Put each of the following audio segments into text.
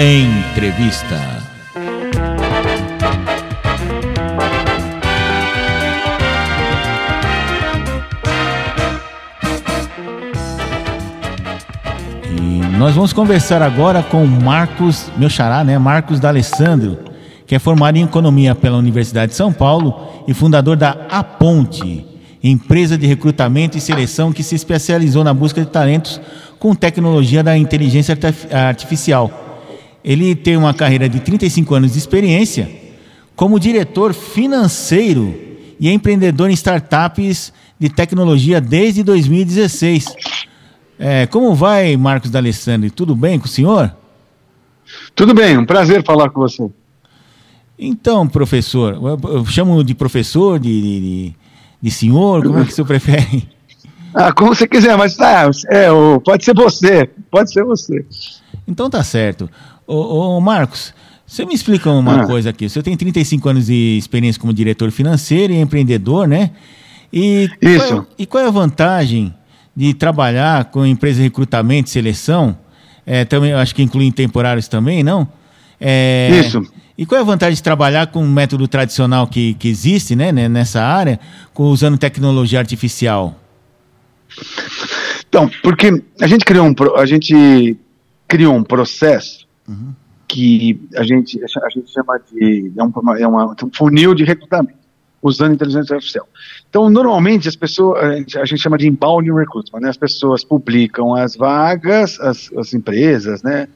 Entrevista. E nós vamos conversar agora com Marcos, meu xará, né? Marcos D'Alessandro, que é formado em Economia pela Universidade de São Paulo e fundador da Aponte, empresa de recrutamento e seleção que se especializou na busca de talentos com tecnologia da inteligência artificial ele tem uma carreira de 35 anos de experiência como diretor financeiro e empreendedor em startups de tecnologia desde 2016. É, como vai, Marcos D'Alessandro? Tudo bem com o senhor? Tudo bem, um prazer falar com você. Então, professor, eu chamo de professor, de, de, de senhor, como é que o senhor prefere? Ah, como você quiser, mas tá, é, pode ser você, pode ser você. Então tá certo. Ô, ô Marcos, você me explica uma ah. coisa aqui. Você tem 35 anos de experiência como diretor financeiro e empreendedor, né? E Isso. Qual é, e qual é a vantagem de trabalhar com empresa de recrutamento e seleção? É, também acho que inclui temporários também, não? É, Isso. E qual é a vantagem de trabalhar com um método tradicional que, que existe né, né nessa área, com, usando tecnologia artificial? Então, porque a gente criou um, a gente criou um processo uhum. que a gente, a gente chama de é, um, é uma, um funil de recrutamento, usando inteligência artificial. Então, normalmente, as pessoas, a gente, a gente chama de inbound recruitment, né? as pessoas publicam as vagas, as, as empresas, né?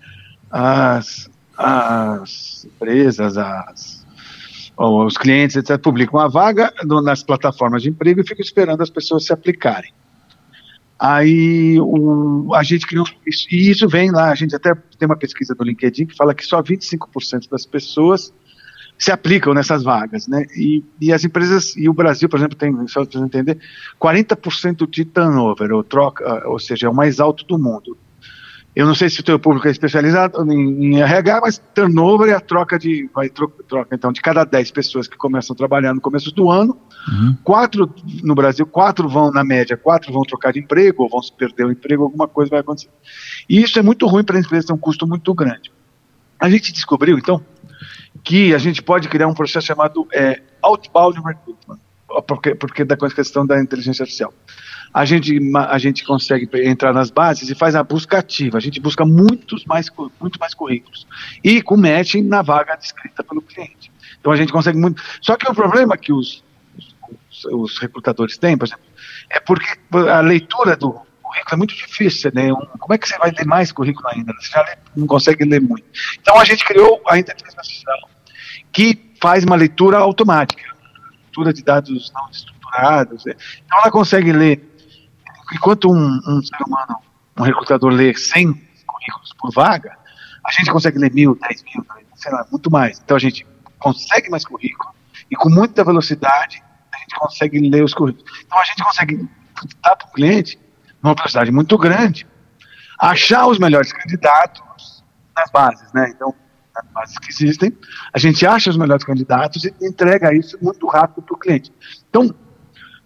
as, as empresas, as, os clientes, etc., publicam a vaga nas plataformas de emprego e ficam esperando as pessoas se aplicarem. Aí o, a gente criou isso, e isso vem lá, a gente até tem uma pesquisa do LinkedIn que fala que só 25% das pessoas se aplicam nessas vagas, né? E, e as empresas, e o Brasil, por exemplo, tem, só para entender, 40% de turnover, ou troca, ou seja, é o mais alto do mundo. Eu não sei se o teu público é especializado em, em RH, mas turnover é a troca de. Vai, troca, troca, então, de cada 10 pessoas que começam a trabalhar no começo do ano, uhum. quatro no Brasil, quatro vão, na média, quatro vão trocar de emprego, ou vão perder o emprego, alguma coisa vai acontecer. E isso é muito ruim para a empresa, tem um custo muito grande. A gente descobriu, então, que a gente pode criar um processo chamado é, outbound recruitment, porque, porque da questão da inteligência artificial a gente, a gente consegue entrar nas bases e faz a busca ativa. A gente busca muitos mais, muito mais currículos. E com matching na vaga descrita pelo cliente. Então a gente consegue muito. Só que o problema que os, os, os recrutadores têm, por exemplo, é porque a leitura do currículo é muito difícil, né? como é que você vai ler mais currículo ainda? Você já lê, não consegue ler muito. Então a gente criou a inteligência artificial que faz uma leitura automática, leitura de dados não estruturados. Né? Então ela consegue ler enquanto um, um ser humano, um recrutador lê 100 currículos por vaga, a gente consegue ler mil, dez mil, sei lá, muito mais. Então a gente consegue mais currículo e com muita velocidade a gente consegue ler os currículos. Então a gente consegue dar para o cliente, numa velocidade muito grande, achar os melhores candidatos nas bases, né? Então, nas bases que existem, a gente acha os melhores candidatos e entrega isso muito rápido para o cliente. Então,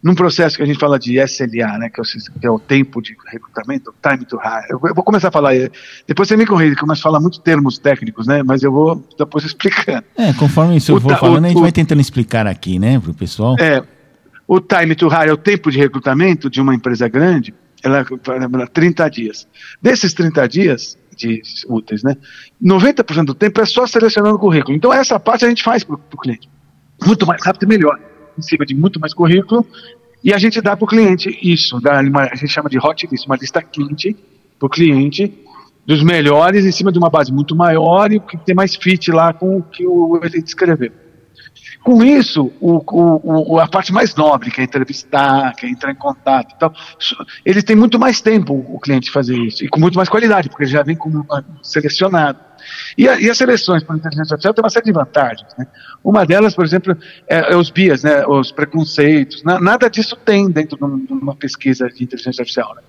num processo que a gente fala de SLA, né, que é o, que é o tempo de recrutamento, time to hire. Eu, vou começar a falar, depois você me corrige, começa a falar muitos termos técnicos, né, mas eu vou depois explicando. É, conforme isso eu for falando, o, a gente o, vai tentando explicar aqui, né, para o pessoal. É, o time to hire é o tempo de recrutamento de uma empresa grande, ela é 30 dias. Desses 30 dias, de úteis, né? 90% do tempo é só selecionando o currículo. Então, essa parte a gente faz para o cliente. Muito mais rápido e melhor em cima de muito mais currículo, e a gente dá para o cliente isso, dá uma, a gente chama de hot list, uma lista quente para o cliente dos melhores em cima de uma base muito maior e que tem mais fit lá com o que o, ele descreveu. Com isso, o, o, a parte mais nobre, que é entrevistar, que é entrar em contato tal, ele tem muito mais tempo o cliente fazer isso, e com muito mais qualidade, porque ele já vem como selecionado. E, a, e as seleções por inteligência artificial têm uma série de vantagens. Né? Uma delas, por exemplo, é, é os bias, né, os preconceitos. Na, nada disso tem dentro de uma pesquisa de inteligência artificial. Né?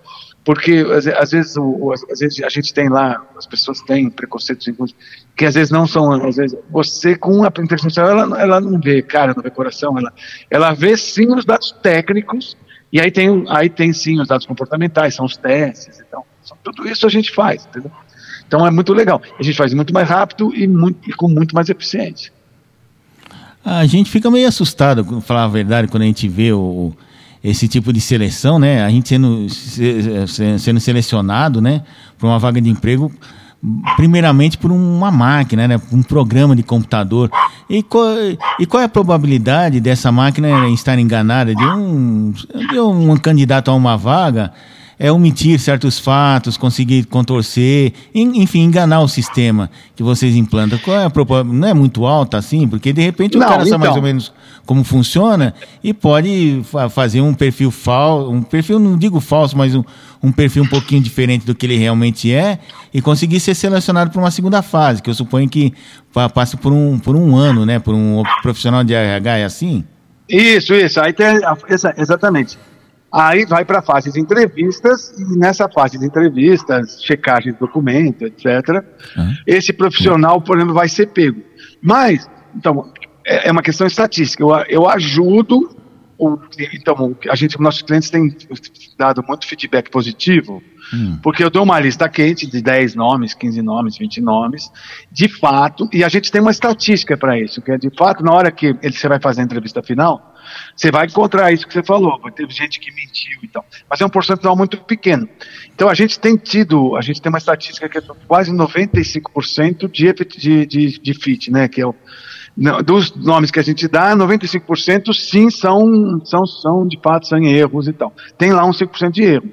porque às vezes, o, às vezes a gente tem lá, as pessoas têm preconceitos que às vezes não são, às vezes você com a inteligência ela, ela não vê cara, não vê coração, ela, ela vê sim os dados técnicos e aí tem, aí tem sim os dados comportamentais, são os testes, então tudo isso a gente faz, entendeu? Então é muito legal. A gente faz muito mais rápido e, muito, e com muito mais eficiência. A gente fica meio assustado, para falar a verdade, quando a gente vê o, esse tipo de seleção, né? A gente sendo, sendo selecionado, né, para uma vaga de emprego, primeiramente por uma máquina, né, um programa de computador. E qual, e qual é a probabilidade dessa máquina estar enganada de um, de um candidato a uma vaga? É omitir certos fatos, conseguir contorcer, enfim, enganar o sistema que vocês implantam. Qual é a probabilidade? Não é muito alta assim? Porque de repente o não, cara então... sabe mais ou menos como funciona e pode fa fazer um perfil falso, um perfil, não digo falso, mas um, um perfil um pouquinho diferente do que ele realmente é e conseguir ser selecionado para uma segunda fase, que eu suponho que passe por um, por um ano, né? Por um profissional de RH, é assim? Isso, isso. Aí tem, exatamente. Aí vai para a fase de entrevistas, e nessa fase de entrevistas, checagem de documento, etc., uhum. esse profissional, por exemplo, vai ser pego. Mas, então, é, é uma questão estatística. Eu, eu ajudo, o, então, a gente, nossos clientes têm dado muito feedback positivo, hum. porque eu dou uma lista quente de 10 nomes, 15 nomes, 20 nomes, de fato, e a gente tem uma estatística para isso, que é de fato, na hora que ele, você vai fazer a entrevista final, você vai encontrar isso que você falou, ter gente que mentiu e tal, mas é um percentual muito pequeno. Então a gente tem tido, a gente tem uma estatística que é quase 95% de, de, de, de fit, né, que é o, dos nomes que a gente dá, 95% sim são, são, são de fato são erros e tal. Tem lá uns 5% de erro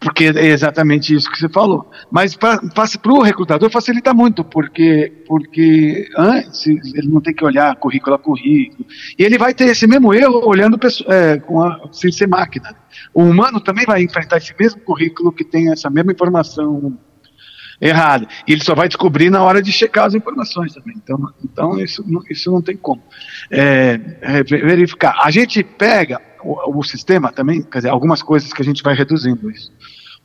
porque é exatamente isso que você falou. Mas para o recrutador facilita muito, porque, porque antes ele não tem que olhar currículo a currículo. E ele vai ter esse mesmo erro olhando é, com a, sem ser máquina. O humano também vai enfrentar esse mesmo currículo que tem essa mesma informação errada. E ele só vai descobrir na hora de checar as informações também. Então, então isso, isso não tem como é, é, verificar. A gente pega o, o, sistema também, quer dizer, algumas coisas que a gente vai reduzindo isso.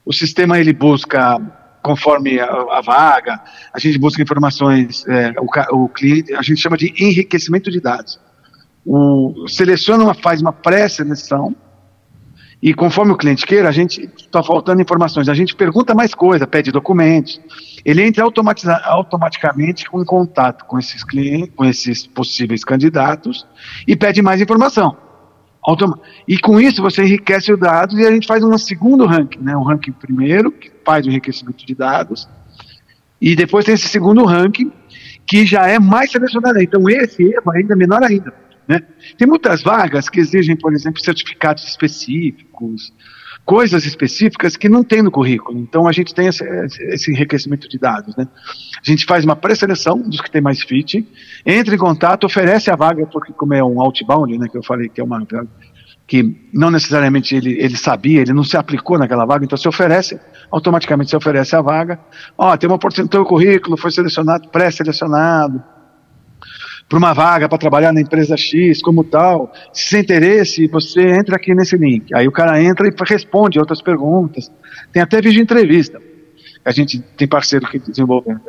O sistema ele busca conforme a, a vaga, a gente busca informações, é, o, o, cliente, a gente chama de enriquecimento de dados. O, seleciona uma, faz uma pré-seleção e conforme o cliente queira, a gente está faltando informações, a gente pergunta mais coisa, pede documentos, ele entra automaticamente em contato com esses clientes, com esses possíveis candidatos e pede mais informação. E com isso você enriquece os dados e a gente faz um segundo ranking, né? Um ranking primeiro, que faz o enriquecimento de dados, e depois tem esse segundo ranking, que já é mais selecionado. Então esse erro ainda é menor ainda. Né? Tem muitas vagas que exigem, por exemplo, certificados específicos, coisas específicas que não tem no currículo. Então a gente tem esse, esse enriquecimento de dados. Né? A gente faz uma pré-seleção dos que tem mais fit, entra em contato, oferece a vaga, porque como é um outbound, né, que eu falei que é uma que não necessariamente ele, ele sabia, ele não se aplicou naquela vaga, então se oferece, automaticamente se oferece a vaga. Ó, oh, tem uma oportunidade, teu currículo foi selecionado, pré-selecionado, para uma vaga para trabalhar na empresa X, como tal. Se tem interesse, você entra aqui nesse link. Aí o cara entra e responde outras perguntas. Tem até vídeo entrevista. A gente tem parceiro que desenvolve. Né?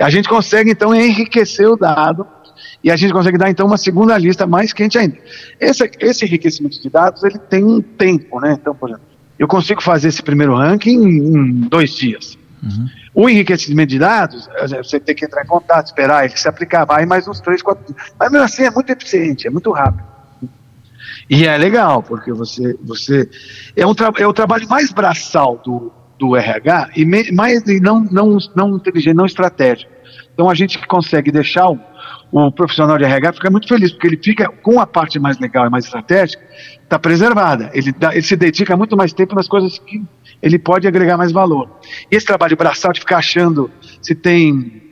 A gente consegue então enriquecer o dado e a gente consegue dar então uma segunda lista mais quente ainda. Esse, esse enriquecimento de dados ele tem um tempo, né? Então, por exemplo, eu consigo fazer esse primeiro ranking em dois dias. Uhum. O enriquecimento de dados, você tem que entrar em contato, esperar ele se aplicar, vai mais uns três, quatro. Mas mesmo assim é muito eficiente, é muito rápido. E é legal, porque você. você é, um é o trabalho mais braçal do, do RH e mais não, não, não inteligente, não estratégico. Então a gente consegue deixar o, o profissional de RH ficar muito feliz, porque ele fica com a parte mais legal e mais estratégica, está preservada. Ele, dá, ele se dedica muito mais tempo nas coisas que ele pode agregar mais valor. E esse trabalho braçal de ficar achando se tem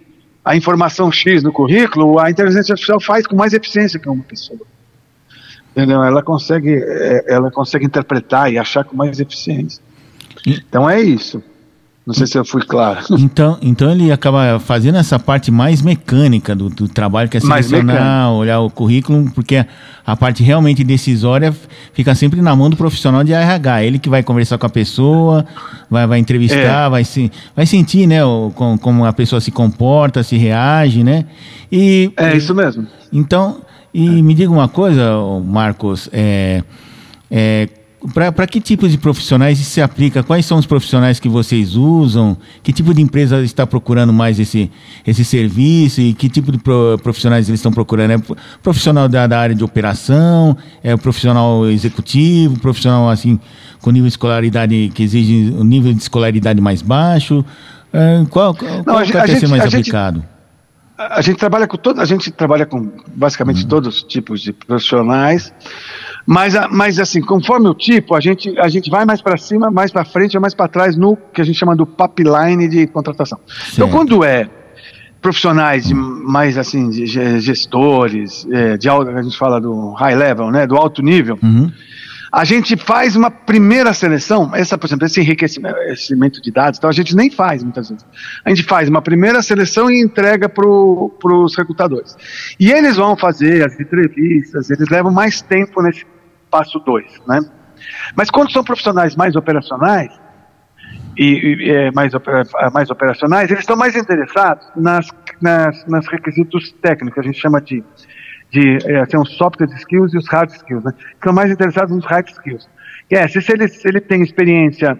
a informação X no currículo, a inteligência artificial faz com mais eficiência que uma pessoa. Entendeu? Ela consegue, é, ela consegue interpretar e achar com mais eficiência. Então é isso. Não sei se eu fui claro. Então, então ele acaba fazendo essa parte mais mecânica do, do trabalho, que é selecionar, olhar o currículo, porque a parte realmente decisória fica sempre na mão do profissional de RH. Ele que vai conversar com a pessoa, vai, vai entrevistar, é. vai, se, vai sentir né, o, com, como a pessoa se comporta, se reage, né? E, é isso mesmo. Então, e me diga uma coisa, Marcos, é, é, para que tipo de profissionais isso se aplica? Quais são os profissionais que vocês usam? Que tipo de empresa está procurando mais esse, esse serviço? E que tipo de profissionais eles estão procurando? É profissional da, da área de operação? É profissional executivo? Profissional assim com nível de escolaridade que exige um nível de escolaridade mais baixo? É, qual qual, Não, qual a, a ser mais aplicado? Gente a gente trabalha com todo, a gente trabalha com basicamente uhum. todos os tipos de profissionais, mas, mas assim, conforme o tipo, a gente, a gente vai mais para cima, mais para frente ou mais para trás no que a gente chama do pipeline de contratação. Então, certo. Então, quando é profissionais de mais assim, de gestores, é, de alto, a gente fala do high level, né, do alto nível, uhum a gente faz uma primeira seleção, essa, por exemplo, esse enriquecimento de dados, então a gente nem faz muitas vezes. A gente faz uma primeira seleção e entrega para os recrutadores. E eles vão fazer as entrevistas, eles levam mais tempo nesse passo 2, né? Mas quando são profissionais mais operacionais, e, e é, mais, mais operacionais, eles estão mais interessados nas, nas, nas requisitos técnicos, a gente chama de de é, assim, os soft skills e os hard skills, né? Ficam mais interessados nos hard skills. É, se, se, ele, se ele tem experiência,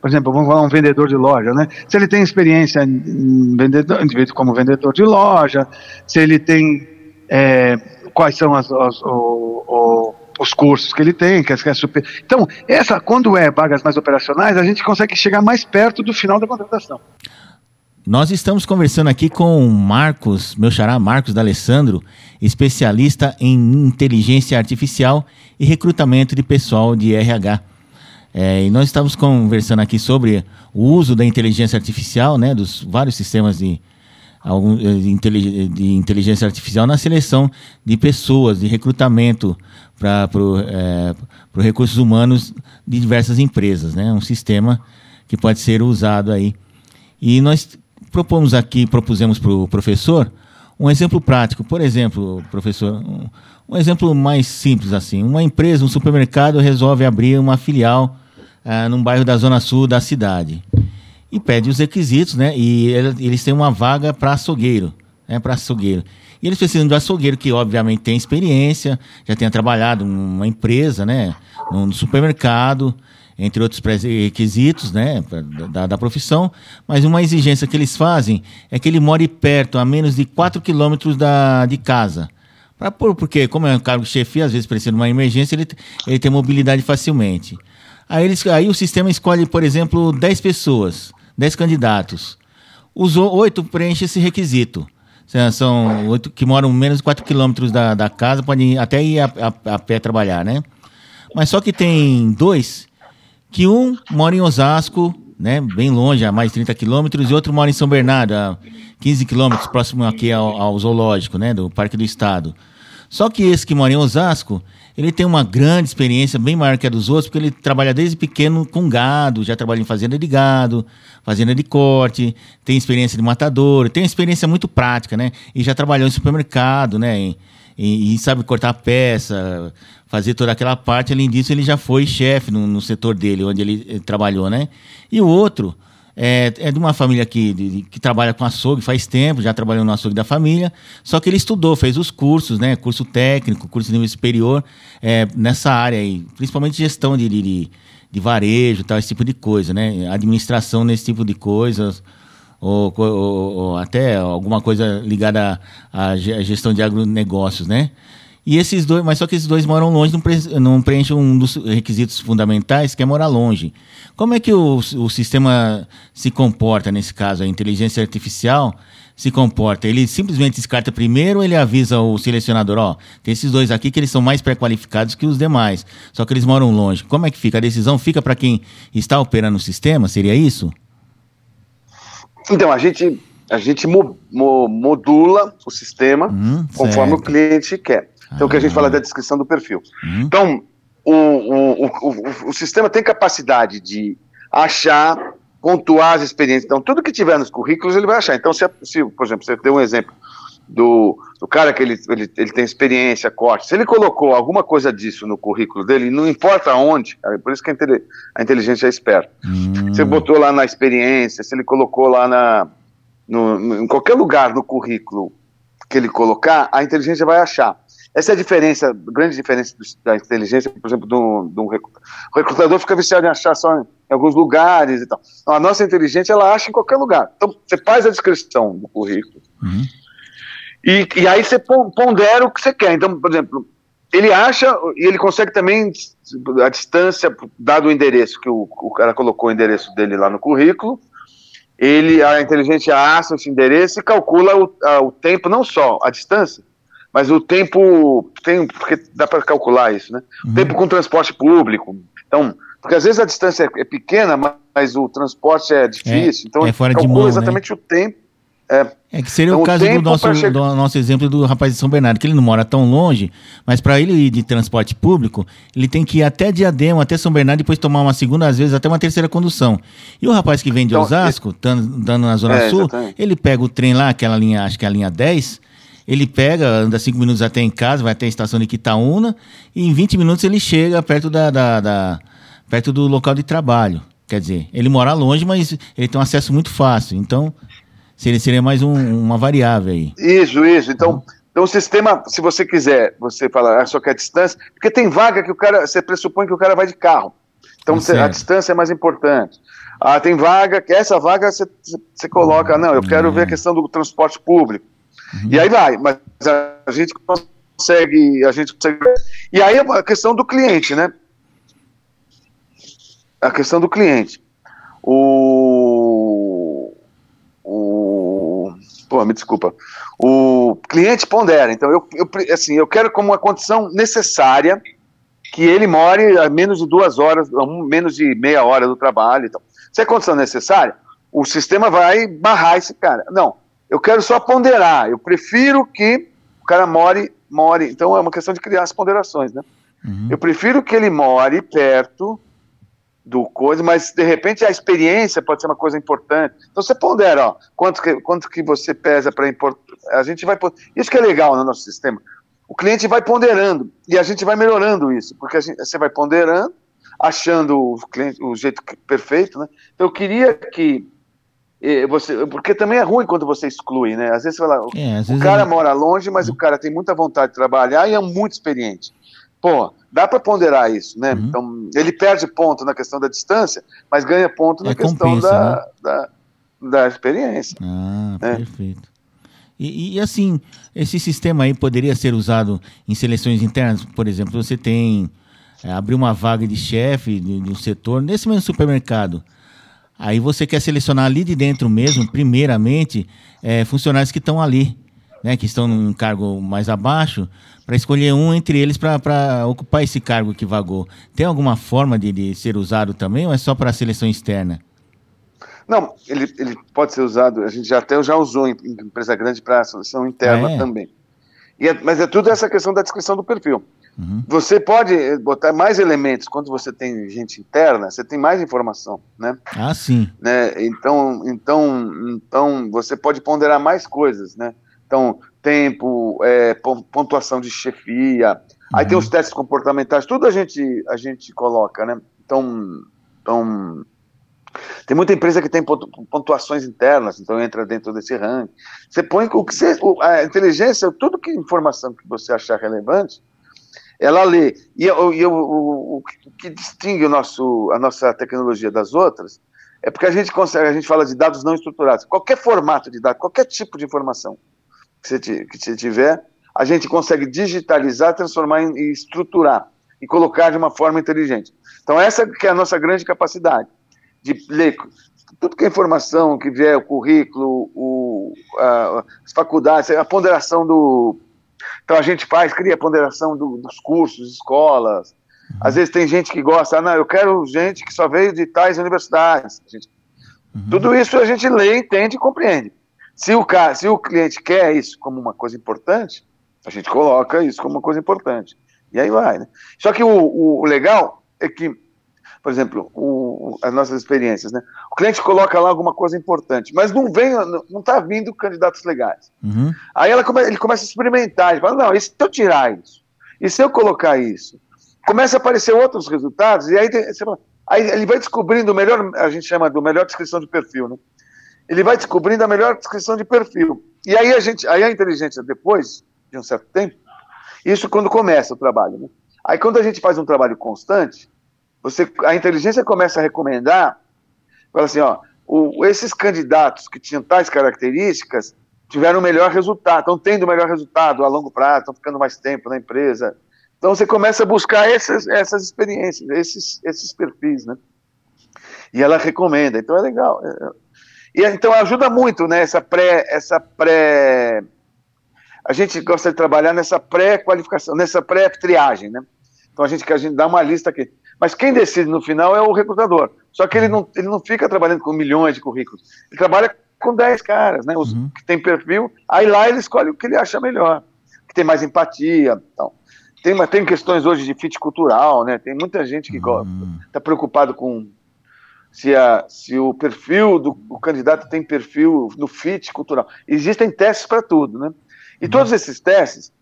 por exemplo, vamos falar um vendedor de loja, né? Se ele tem experiência vendedor, como vendedor de loja, se ele tem é, quais são as, as, o, o, os cursos que ele tem, que é super. Então, essa, quando é vagas mais operacionais, a gente consegue chegar mais perto do final da contratação. Nós estamos conversando aqui com Marcos, meu xará Marcos D'Alessandro, especialista em inteligência artificial e recrutamento de pessoal de RH. É, e nós estamos conversando aqui sobre o uso da inteligência artificial, né, dos vários sistemas de, de inteligência artificial na seleção de pessoas, de recrutamento para é, recursos humanos de diversas empresas, né, um sistema que pode ser usado aí. E nós propomos aqui, propusemos para o professor um exemplo prático. Por exemplo, professor, um, um, exemplo mais simples assim. Uma empresa, um supermercado resolve abrir uma filial ah, num bairro da zona sul da cidade e pede os requisitos, né? E eles têm uma vaga para açougueiro, né? Para açougueiro. E eles precisam de um açougueiro que, obviamente, tem experiência, já tenha trabalhado numa empresa, né? No supermercado, entre outros requisitos né, da, da, profissão, mas uma exigência que eles fazem é que ele more perto, a menos de 4 quilômetros da, de casa. Pra, por, porque, como é um cargo de chefia, às vezes precisa de uma emergência, ele, ele tem mobilidade facilmente. Aí, eles, aí o sistema escolhe, por exemplo, 10 pessoas, 10 candidatos. Os oito preenchem esse requisito. São oito que moram menos de 4 quilômetros da, da casa, podem até ir a, a, a pé trabalhar, né? Mas só que tem dois que um mora em Osasco, né, bem longe, a mais de 30 quilômetros, e outro mora em São Bernardo, a 15 quilômetros, próximo aqui ao, ao, zoológico, né, do Parque do Estado. Só que esse que mora em Osasco, ele tem uma grande experiência, bem maior que a dos outros, porque ele trabalha desde pequeno com gado, já trabalha em fazenda de gado, fazenda de corte, tem experiência de matador, tem experiência muito prática, né, e já trabalhou em supermercado, né, e, e, e sabe cortar peça, fazer toda aquela parte. Além disso, ele já foi chefe no, no, setor dele, onde ele, ele, trabalhou, né? E o outro é, é de uma família que, de, que trabalha com açougue faz tempo, já trabalhou no açougue da família, só que ele estudou, fez os cursos, né? Curso técnico, curso de nível superior, é, nessa área aí, principalmente gestão de, de, de varejo, tal, esse tipo de coisa, né? Administração nesse tipo de coisas. Ou, ou, ou, até alguma coisa ligada à, gestão de agronegócios, né? E esses dois, mas só que esses dois moram longe, não, pre, não preenchem um dos requisitos fundamentais, que é morar longe. Como é que o, o sistema se comporta nesse caso? A inteligência artificial se comporta? Ele simplesmente descarta primeiro ou ele avisa o selecionador, ó, tem esses dois aqui que eles são mais pré-qualificados que os demais, só que eles moram longe. Como é que fica? A decisão fica para quem está operando o sistema? Seria isso? Então, a gente, a gente mo, mo, modula o sistema hum, conforme o cliente quer. Então, o que a gente fala da descrição do perfil. Uhum. Então, o, o, o, o, sistema tem capacidade de achar pontuar as experiências. Então, tudo que tiver nos currículos ele vai achar. Então, se, se por exemplo, você deu um exemplo do, do cara que ele, ele, ele tem experiência, corte, se ele colocou alguma coisa disso no currículo dele, não importa onde, é por isso que a inteligência é esperta. Hum. Você botou lá na experiência, se ele colocou lá na, no, em qualquer lugar no currículo que ele colocar, a inteligência vai achar. Essa é a diferença, a grande diferença da inteligência, por exemplo, do, do recrutador. O recrutador fica viciado em achar só em alguns lugares e tal. a nossa inteligência, ela acha em qualquer lugar. Então, você faz a descrição do currículo. Uhum. E, e aí você pondera o que você quer. Então, por exemplo, ele acha e ele consegue também a distância, dado o endereço, que o, o cara colocou o endereço dele lá no currículo, ele, a inteligência acha esse endereço e calcula o, a, o tempo, não só a distância, mas o tempo, tem, porque dá para calcular isso, né? Uhum. O tempo com transporte público. Então, porque às vezes a distância é pequena, mas o transporte é difícil. É, então, é fora de mão, né? exatamente né? o tempo. É, é que seria então, o caso do nosso, do nosso exemplo do rapaz de São Bernardo, que ele não mora tão longe, mas para ele ir de transporte público, ele tem que ir até Diadema, até São Bernardo, depois tomar uma segunda, às vezes até uma terceira condução. E o rapaz que vem de então, Osasco, dando na Zona é, Sul, exatamente. ele pega o trem lá, aquela linha, acho que é a linha 10, ele pega, anda cinco minutos até em casa, vai até a estação de Quitaúna, e em 20 minutos ele chega perto, da, da, da, perto do local de trabalho. Quer dizer, ele mora longe, mas ele tem um acesso muito fácil. Então, seria, seria mais um, uma variável aí. Isso, isso. Então, então, o sistema, se você quiser, você fala, ah, só quer distância, porque tem vaga que o cara, você pressupõe que o cara vai de carro. Então, você, a distância é mais importante. Ah, tem vaga, que essa vaga você, você coloca, não, eu quero ver a questão do transporte público. Uhum. E aí vai, mas a gente consegue, a gente consegue. E aí a questão do cliente, né? A questão do cliente. O. O. Pô, me desculpa. O cliente pondera. Então, eu, eu, assim, eu quero como uma condição necessária que ele more a menos de duas horas, menos de meia hora do trabalho. Então. Se é condição necessária, o sistema vai barrar esse cara. Não, eu quero só ponderar. Eu prefiro que o cara more, more. Então é uma questão de criar as ponderações, né? Uhum. Eu prefiro que ele more perto do coisa, mas de repente a experiência pode ser uma coisa importante. Então você pondera, ó, quanto que, quanto que você pesa para importar. A gente vai. Isso que é legal no nosso sistema. O cliente vai ponderando e a gente vai melhorando isso, porque gente, você vai ponderando, achando o, cliente, o jeito perfeito, né? Então eu queria que você, porque também é ruim quando você exclui, né? Às vezes você fala, é, o cara é... mora longe, mas uhum. o cara tem muita vontade de trabalhar e é muito experiente. Pô, dá para ponderar isso, né? Uhum. Então, ele perde ponto na questão da distância, mas ganha ponto na é questão compensa, da, né? da, da, experiência. Ah, né? perfeito. E, e, assim, esse sistema aí poderia ser usado em seleções internas, por exemplo, você tem é, abrir uma vaga de chefe de, de um setor nesse mesmo supermercado. Aí você quer selecionar ali de dentro mesmo, primeiramente, é, funcionários que estão ali, né, que estão num cargo mais abaixo, para escolher um entre eles para ocupar esse cargo que vagou. Tem alguma forma de, de ser usado também ou é só para a seleção externa? Não, ele, ele pode ser usado, a gente já até já usou em, em empresa grande para a seleção interna é. também. É, mas é tudo essa questão da descrição do perfil. Uhum. Você pode botar mais elementos quando você tem gente interna, você tem mais informação, né? Ah, sim. Né? Então, então, então você pode ponderar mais coisas, né? Então, tempo, é, pontuação de chefia, uhum. aí tem uhum. os testes comportamentais, tudo a gente a gente coloca, né? Então, então tem muita empresa que tem pontuações internas, então entra dentro desse ranking. Você põe o que você, a inteligência, tudo que informação que você achar relevante, ela lê. E, e o, o, o, que distingue o nosso, a nossa tecnologia das outras é porque a gente consegue, a gente fala de dados não estruturados. Qualquer formato de dados, qualquer tipo de informação que você, que você tiver, a gente consegue digitalizar, transformar e estruturar e colocar de uma forma inteligente. Então essa que é a nossa grande capacidade de ler tudo que é informação que vier, o currículo, o, a, as faculdades, a ponderação do, então a gente faz, cria ponderação do, dos cursos, escolas. Uhum. Às vezes tem gente que gosta, ah, não, eu quero gente que só veio de tais universidades. Gente, uhum. Tudo isso a gente lê, entende e compreende. Se o, cara, se o cliente quer isso como uma coisa importante, a gente coloca isso como uma coisa importante. E aí vai, né? Só que o, o, o legal é que por exemplo, o, as nossas experiências, né? O cliente coloca lá alguma coisa importante, mas não vem, não está vindo candidatos legais. Uhum. Aí ela come, ele começa a experimentar, ele fala, não, e se eu tirar isso? E se eu colocar isso? Começa a aparecer outros resultados, e aí, tem, aí ele vai descobrindo o melhor, a gente chama do melhor descrição de perfil, né? Ele vai descobrindo a melhor descrição de perfil. E aí a gente, aí a inteligência, depois de um certo tempo, isso quando começa o trabalho, né? Aí quando a gente faz um trabalho constante, você, a inteligência começa a recomendar, fala assim, ó, o, esses candidatos que tinham tais características tiveram o melhor resultado, estão tendo o melhor resultado a longo prazo, estão ficando mais tempo na empresa. Então você começa a buscar essas, essas experiências, esses, esses perfis, né? E ela recomenda, então é legal. É, é. E então ajuda muito, né? Essa pré, essa pré, a gente gosta de trabalhar nessa pré-qualificação, nessa pré-triagem, né? Então a gente a gente dá uma lista aqui. Mas quem decide no final é o recrutador. Só que ele não, ele não fica trabalhando com milhões de currículos. Ele trabalha com 10 caras, né? Os uhum. que tem perfil, aí lá ele escolhe o que ele acha melhor, que tem mais empatia. Então. Tem, tem questões hoje de fit cultural, né? Tem muita gente que está uhum. preocupado com se, a, se o perfil do o candidato tem perfil no fit cultural. Existem testes para tudo, né? E uhum. todos esses testes,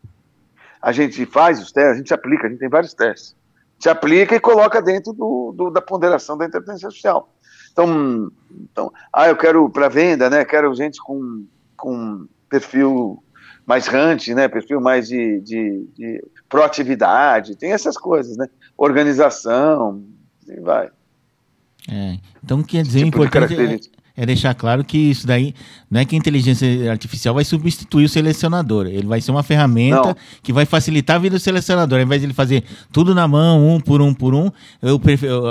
a gente faz os testes, a gente aplica, a gente tem vários testes se aplica e coloca dentro do, do, da ponderação da inteligência artificial. Então, então ah, eu quero para venda, né? Quero gente com, com perfil mais hunt, né? Perfil mais de, de, de proatividade, tem essas coisas, né? Organização, e vai. É, então quer dizer, tipo importante é, deixar claro que isso daí não é que a inteligência artificial vai substituir o selecionador. Ele vai ser uma ferramenta não. que vai facilitar a vida do selecionador. Ao invés de ele fazer tudo na mão, um por um por um, eu prefiro,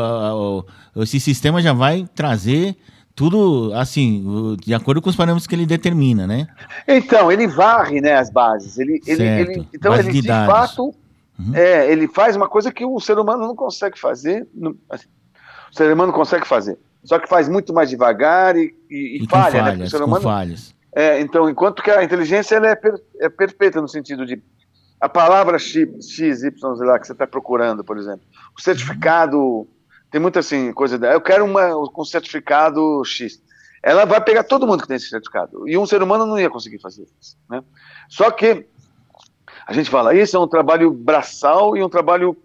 esse sistema já vai trazer tudo assim, de acordo com os parâmetros que ele determina, né? Então, ele varre né, as bases. Ele, ele, ele então, Base ele de, fato, uhum. é, ele faz uma coisa que o ser humano não consegue fazer. Assim, o ser humano consegue fazer só que faz muito mais devagar e, e, e, falha, falhas, né? O ser humano, falhas. É, então, enquanto que a inteligência ela é, per, é perfeita no sentido de a palavra X, X Y, lá, que você está procurando, por exemplo. O certificado, tem muita assim, coisa. Eu quero uma com certificado X. Ela vai pegar todo mundo que tem esse certificado. E um ser humano não ia conseguir fazer isso. Né? Só que a gente fala, isso é um trabalho braçal e um trabalho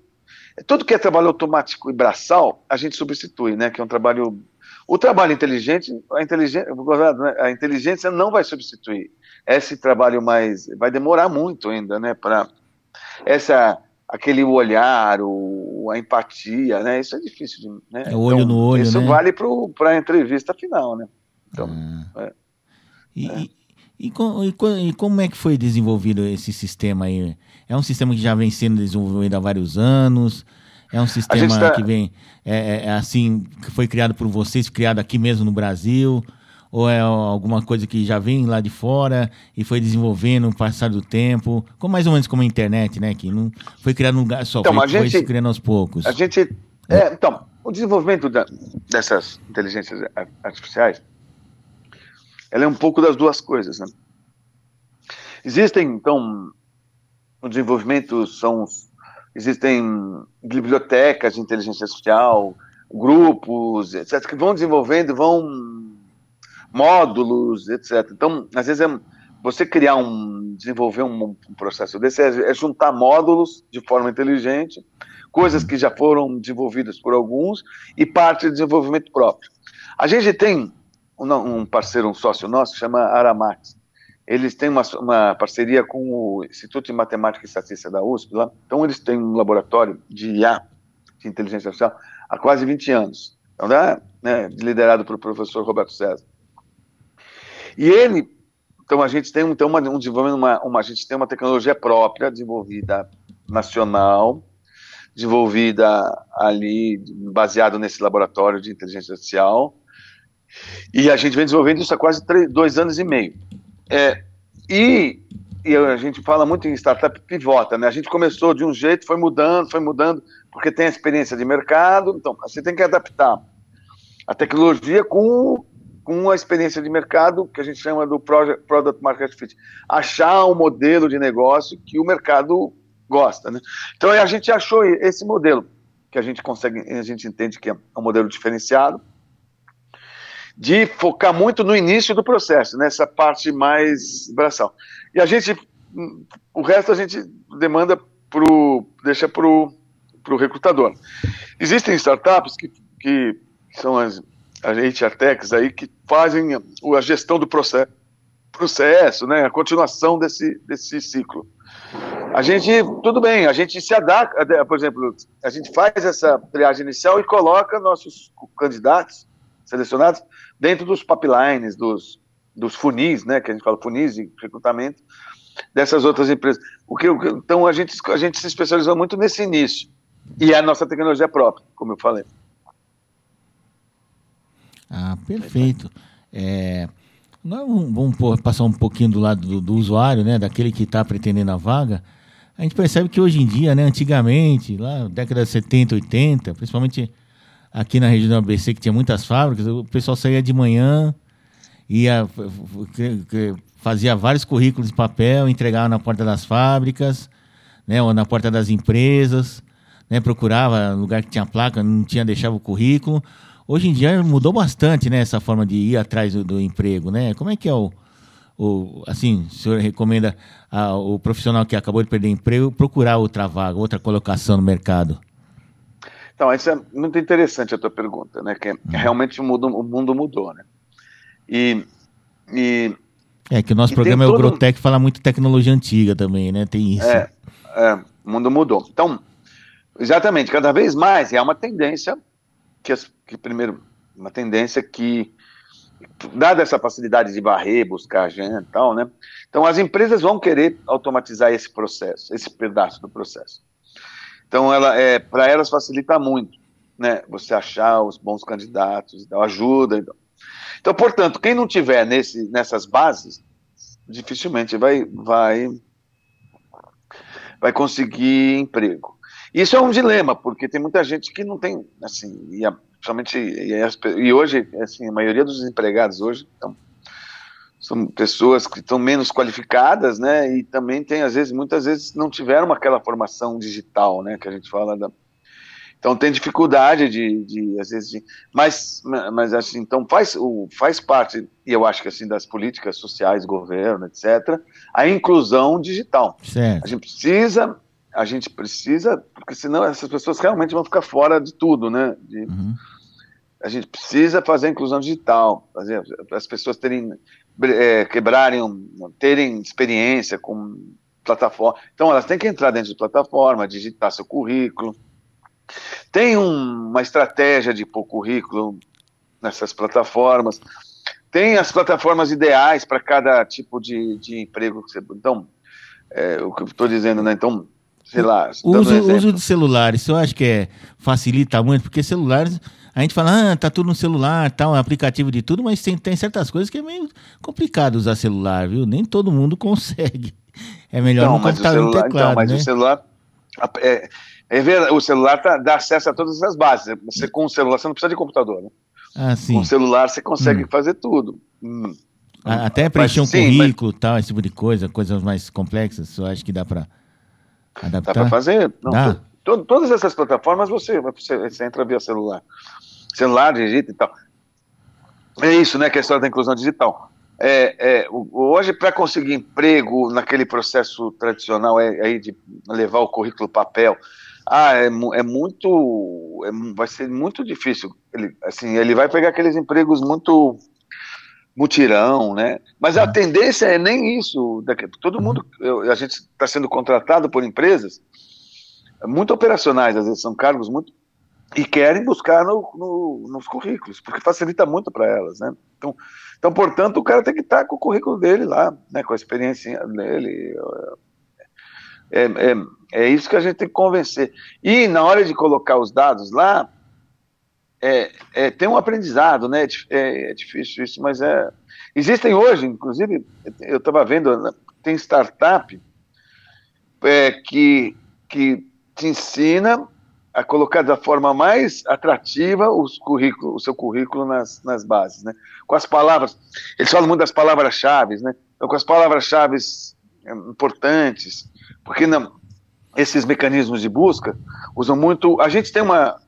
tudo que é trabalho automático e braçal, a gente substitui, né? Que é um trabalho. O trabalho inteligente, a inteligência, né, a inteligência não vai substituir. Esse trabalho mais. Vai demorar muito ainda, né? Para essa aquele olhar, o, a empatia, né? Isso é difícil de, né? É olho então, no olho, isso né? vale para a entrevista final, né? Então, ah. é. E, é. E, e, e, como é que foi desenvolvido esse sistema aí? É um sistema que já vem sendo desenvolvido há vários anos? É um sistema tá... que vem, é, é, é, assim, que foi criado por vocês, criado aqui mesmo no Brasil? Ou é alguma coisa que já vem lá de fora e foi desenvolvendo no passar do tempo? Como mais ou menos como a internet, né? Que não foi criado num lugar só, então, foi, gente, foi criando aos poucos. A gente, é, então, o desenvolvimento da, dessas inteligências artificiais ela é um pouco das duas coisas. Né? Existem, então, no desenvolvimento são existem bibliotecas de inteligência artificial, grupos, etc., que vão desenvolvendo, vão módulos, etc. Então, às vezes é você criar um, desenvolver um, um processo desse é, é, juntar módulos de forma inteligente, coisas que já foram desenvolvidas por alguns e parte de desenvolvimento próprio. A gente tem um, parceiro, um sócio nosso, chama Aramax. Eles têm uma, uma, parceria com o Instituto de Matemática e Estatística da USP, lá. então eles têm um laboratório de IA, de inteligência artificial, há quase 20 anos. Então, né, liderado pelo professor Roberto César. E ele, então a gente tem então, uma, um desenvolvimento, uma, uma, a gente tem uma tecnologia própria, desenvolvida nacional, desenvolvida ali, baseado nesse laboratório de inteligência artificial, e a gente vem desenvolvendo isso há quase três, dois anos e meio. É, e, e, a gente fala muito em startup pivota, né? A gente começou de um jeito, foi mudando, foi mudando, porque tem a experiência de mercado, então você tem que adaptar a tecnologia com, com a experiência de mercado, que a gente chama do Product Market Fit. Achar um modelo de negócio que o mercado gosta, né? Então a gente achou esse modelo, que a gente consegue, a gente entende que é um modelo diferenciado, de focar muito no início do processo, nessa parte mais braçal. E a gente, o resto a gente demanda pro, deixa para o recrutador. Existem startups que, que são as, as HR aí que fazem a gestão do processo, processo, né, a continuação desse, desse ciclo. A gente, tudo bem, a gente se adapta, por exemplo, a gente faz essa triagem inicial e coloca nossos candidatos selecionados dentro dos pipelines, dos, dos funis, né, que a gente fala funis de recrutamento, dessas outras empresas. O que, então a gente, a gente se especializou muito nesse início. E é a nossa tecnologia própria, como eu falei. Ah, perfeito. É, vamos passar um pouquinho do lado do, do usuário, né, daquele que está pretendendo a vaga. A gente percebe que hoje em dia, né, antigamente, lá década de 70, 80, principalmente aqui na região do ABC, que tinha muitas fábricas, o pessoal saía de manhã, ia, fazia vários currículos de papel, entregava na porta das fábricas, né, ou na porta das empresas, né, procurava lugar que tinha placa, não tinha, deixava o currículo. Hoje em dia mudou bastante, né, essa forma de ir atrás do, do emprego, né? Como é que é o, o assim, o senhor recomenda ao profissional que acabou de perder emprego procurar outra vaga, outra colocação no mercado? Então, isso é muito interessante a tua pergunta, né? Que uhum. realmente o mundo, o mundo mudou, né? E, e é que o nosso programa é o. Grotec, fala muito tecnologia antiga também, né? Tem isso. É, é, o mundo mudou. Então, exatamente, cada vez mais é uma tendência que, que primeiro, uma tendência que dada essa facilidade de varrer, buscar gente e tal, né? Então as empresas vão querer automatizar esse processo, esse pedaço do processo. Então, ela, é, para elas facilita muito, né? Você achar os bons candidatos, então, ajuda. Então. então, portanto, quem não tiver nesse, nessas bases, dificilmente vai, vai, vai conseguir emprego. Isso é um dilema, porque tem muita gente que não tem, assim, e a, e, e hoje, assim, a maioria dos empregados hoje estão são pessoas que estão menos qualificadas, né? E também tem, às vezes, muitas vezes não tiveram aquela formação digital, né? Que a gente fala da. Então tem dificuldade de, de às vezes, de, mas, mas assim, então faz, o, faz parte, e eu acho que assim, das políticas sociais, governo, etc., a inclusão digital. Certo. A gente precisa, a gente precisa, porque senão essas pessoas realmente vão ficar fora de tudo, né? De, uhum. A gente precisa fazer a inclusão digital, fazer as pessoas terem é, quebrarem, terem experiência com plataforma. Então, elas têm que entrar dentro de plataforma, digitar seu currículo. Tem um, uma estratégia de pôr currículo nessas plataformas. Tem as plataformas ideais para cada tipo de, de emprego que você. Então, é, o que eu estou dizendo, né? Então, sei lá. O uso, um uso de celulares, eu acho que é, facilita muito, porque celulares a gente fala, ah, tá tudo no celular, tá um aplicativo de tudo, mas tem, tem certas coisas que é meio complicado usar celular, viu? Nem todo mundo consegue. É melhor então, no computador no teclado, então, mas né? o celular... É, é verdade, o celular tá, dá acesso a todas essas bases. Você com o celular, você não precisa de computador, né? Ah, sim. Com o celular você consegue hum. fazer tudo. Hum. Até preencher um sim, currículo mas... tal, esse tipo de coisa, coisas mais complexas, eu acho que dá para adaptar. Dá para fazer? Não, dá. todas essas plataformas você, você, você entra via celular celular, digita e tal. É isso, né, que é a história da inclusão digital. É, é, hoje, para conseguir emprego naquele processo tradicional é, é, de levar o currículo papel, ah, é, é muito, é, vai ser muito difícil. Ele, assim, ele vai pegar aqueles empregos muito mutirão, né? Mas a uhum. tendência é nem isso. Todo mundo, eu, a gente está sendo contratado por empresas muito operacionais, às vezes são cargos muito e querem buscar no, no, nos currículos, porque facilita muito para elas, né? Então, então, portanto, o cara tem que estar tá com o currículo dele lá, né, com a experiência dele. É, é, é isso que a gente tem que convencer. E na hora de colocar os dados lá, é, é, tem um aprendizado, né? É, é, difícil isso, mas é. Existem hoje, inclusive, eu estava vendo, né, tem startup é, que, que te ensina a colocar da forma mais atrativa os o seu currículo nas, nas bases, né? Com as palavras, eles falam muito das palavras-chave, né? Então, com as palavras-chave importantes, porque não, esses mecanismos de busca usam muito. A gente tem uma,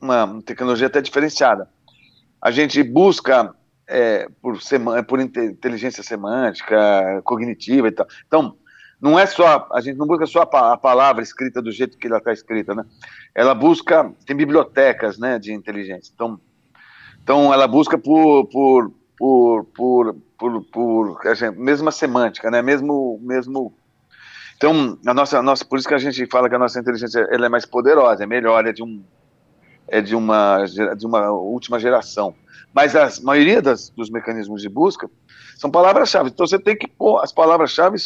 uma tecnologia até diferenciada. A gente busca é, por, sema, por inteligência semântica, cognitiva e tal. Então, não é só, a gente não busca só a, palavra escrita do jeito que ela está escrita, né? Ela busca, tem bibliotecas, né, de inteligência. Então, então ela busca por, por, por, por, por, por mesma semântica, né, mesmo, mesmo então, a nossa, a nossa, por isso que a gente fala que a nossa inteligência ela é mais poderosa, é melhor, é de, um, é de, uma, de uma última geração. Mas a maioria das, dos mecanismos de busca são palavras-chave. Então, você tem que pôr as palavras-chave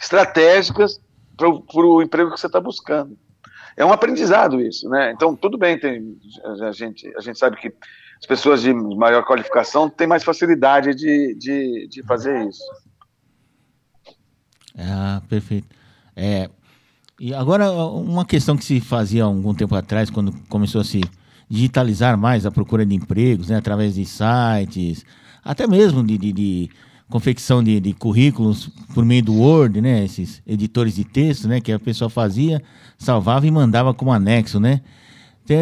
estratégicas para o emprego que você está buscando. É um aprendizado isso, né? Então, tudo bem, tem, a, gente, a gente sabe que as pessoas de maior qualificação têm mais facilidade de, de, de fazer isso. Ah, perfeito. É, e agora, uma questão que se fazia algum tempo atrás, quando começou a se digitalizar mais a procura de empregos, né, através de sites, até mesmo de, de, de confecção de, de, currículos por meio do Word, né, esses editores de texto, né, que a pessoa fazia, salvava e mandava como anexo, né.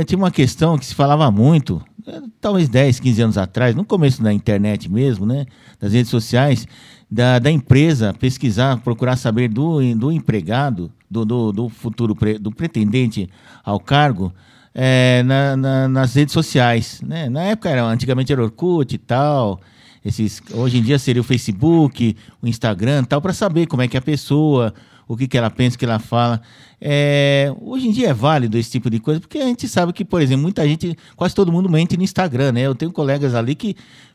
Tinha uma questão que se falava muito, é, talvez 10, 15 anos atrás, no começo da internet mesmo, né, das redes sociais, da, da empresa pesquisar, procurar saber do, do empregado, do, do, do futuro, pre, do pretendente ao cargo, é, na, na, nas redes sociais. Né? Na época, era, antigamente era Orkut e tal, esses, hoje em dia seria o Facebook, o Instagram tal, para saber como é que é a pessoa, o que, que ela pensa, o que ela fala. É, hoje em dia é válido esse tipo de coisa, porque a gente sabe que, por exemplo, muita gente, quase todo mundo mente no Instagram, né? Eu tenho colegas ali que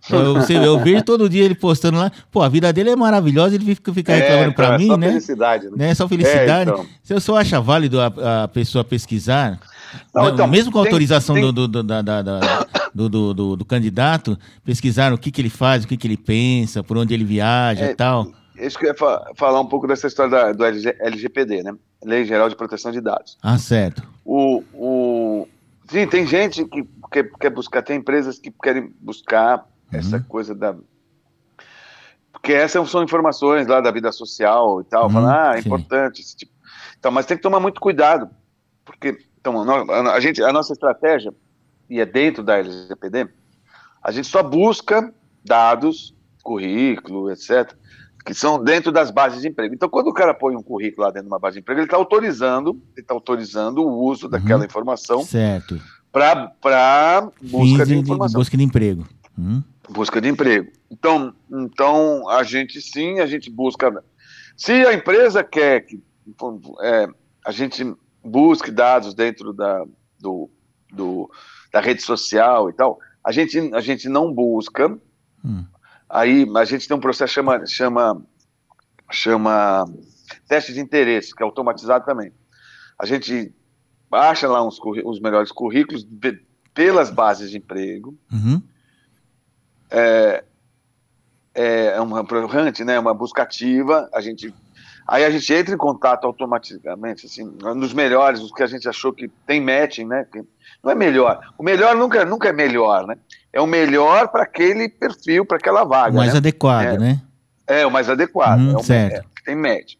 eu, você, eu vejo todo dia ele postando lá, pô, a vida dele é maravilhosa, ele fica, fica é, reclamando é, para mim, só né? Felicidade, né? né? Só felicidade. É, então. Se eu só acha válido a, a pessoa pesquisar, não, então, mesmo com a autorização tem... Do, do, da, da, da, do, do, do, do, candidato, pesquisar o que, que ele faz, o que, que ele pensa, por onde ele viaja é, e tal isso que eu ia falar um pouco dessa história da, do LGPD, né? Lei Geral de Proteção de Dados. Ah, certo. O, o... Sim, tem gente que quer, quer buscar, tem empresas que querem buscar uhum. essa coisa da. Porque essas são informações lá da vida social e tal. Uhum, falar, ah, é importante esse tipo. Então, mas tem que tomar muito cuidado, porque então, a, gente, a nossa estratégia, e é dentro da LGPD, a gente só busca dados, currículo, etc., que são dentro das bases de emprego. Então, quando o cara põe um currículo lá dentro de uma base de emprego, ele está autorizando, ele está autorizando o uso daquela uhum. informação para busca de, de, informação. busca de emprego. Uhum. Busca de emprego. Então, então, a gente sim, a gente busca. Se a empresa quer que é, a gente busque dados dentro da, do, do, da rede social e tal, a gente, a gente não busca. Uhum Aí a gente tem um processo chama chama chama teste de interesse, que é automatizado também. A gente baixa lá uns, os melhores currículos pelas bases de emprego. Uhum. É, é, é uma hunt, né, uma buscativa. A gente aí a gente entra em contato automaticamente, assim, nos melhores, os que a gente achou que tem matching, né? Que não é melhor. O melhor nunca nunca é melhor, né? é o melhor para aquele perfil, para aquela vaga. O mais né? adequado, é, né? É, o mais adequado. Hum, é o certo. É, que tem match.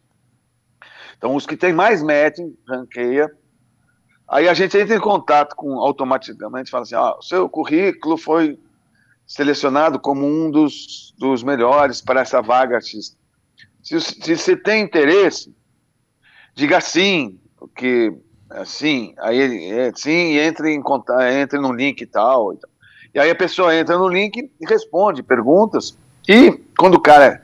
Então, os que tem mais matching, ranqueia. Aí a gente entra em contato com automaticamente, fala assim, ah, o seu currículo foi selecionado como um dos, dos melhores para essa vaga X. Se, se você tem interesse, diga sim, porque assim, aí é, sim, entre em entre no link e tal. E tal. E aí a pessoa entra no link e responde perguntas. E quando o cara,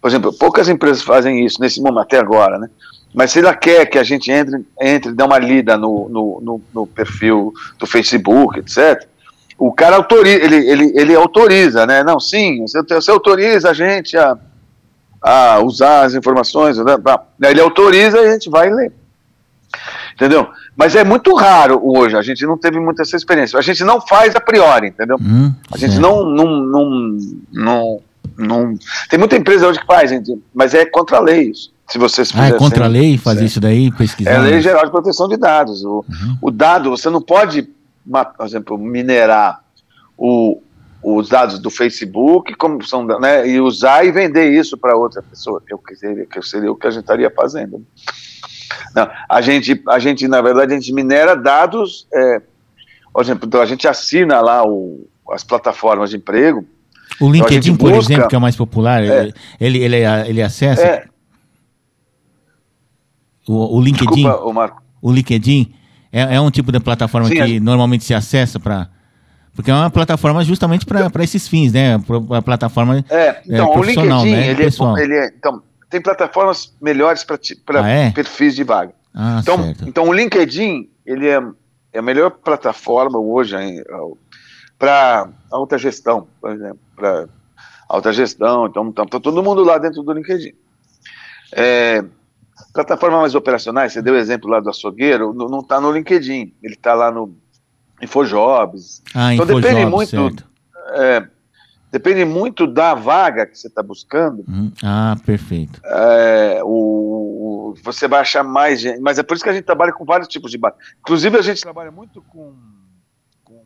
por exemplo, poucas empresas fazem isso nesse momento, até agora, né? Mas se ela quer que a gente entre, entre dê uma lida no, no, no, no perfil do Facebook, etc., o cara autoriza, ele, ele, ele autoriza, né? Não, sim, você, você autoriza a gente a, a usar as informações, né? ele autoriza e a gente vai ler. Entendeu? Mas é muito raro hoje, a gente não teve muita essa experiência. A gente não faz a priori, entendeu? Hum, a gente não, não, não, não, não. Tem muita empresa hoje que faz, mas é contra a lei isso. Se vocês ah, é contra a lei fazer isso daí, pesquisar? É a lei geral de proteção de dados. O, uhum. o dado, você não pode, por exemplo, minerar o, os dados do Facebook como são, né, e usar e vender isso para outra pessoa, que, eu, que seria o que a gente estaria fazendo. Não, a gente, a gente, na verdade, a gente minera dados, é, por exemplo, então a gente assina lá o, as plataformas de emprego. O LinkedIn, então por busca, exemplo, que é o mais popular, é, ele, ele, ele acessa. É, o, o LinkedIn. Desculpa, o, Marco. o LinkedIn é, é um tipo de plataforma Sim, que a... normalmente se acessa para porque é uma plataforma justamente para esses fins, né? A plataforma é, é então, é, profissional, o LinkedIn, né? Ele, é, ele é, então, tem plataformas melhores para ah, é? perfis de vaga. Ah, então, certo. então, o LinkedIn, ele é, é a melhor plataforma hoje para alta gestão, por exemplo, para alta gestão. Então, está tá todo mundo lá dentro do LinkedIn. É, plataformas mais operacionais, você deu o exemplo lá do açougueiro, não está no LinkedIn, ele está lá no Infojobs. Ah, então Infojobs, depende muito. É, depende muito da vaga que você está buscando. Uhum. Ah, perfeito. É, o, o, você vai achar mais gente. Mas é por isso que a gente trabalha com vários tipos de base. Inclusive, a gente trabalha muito com. com...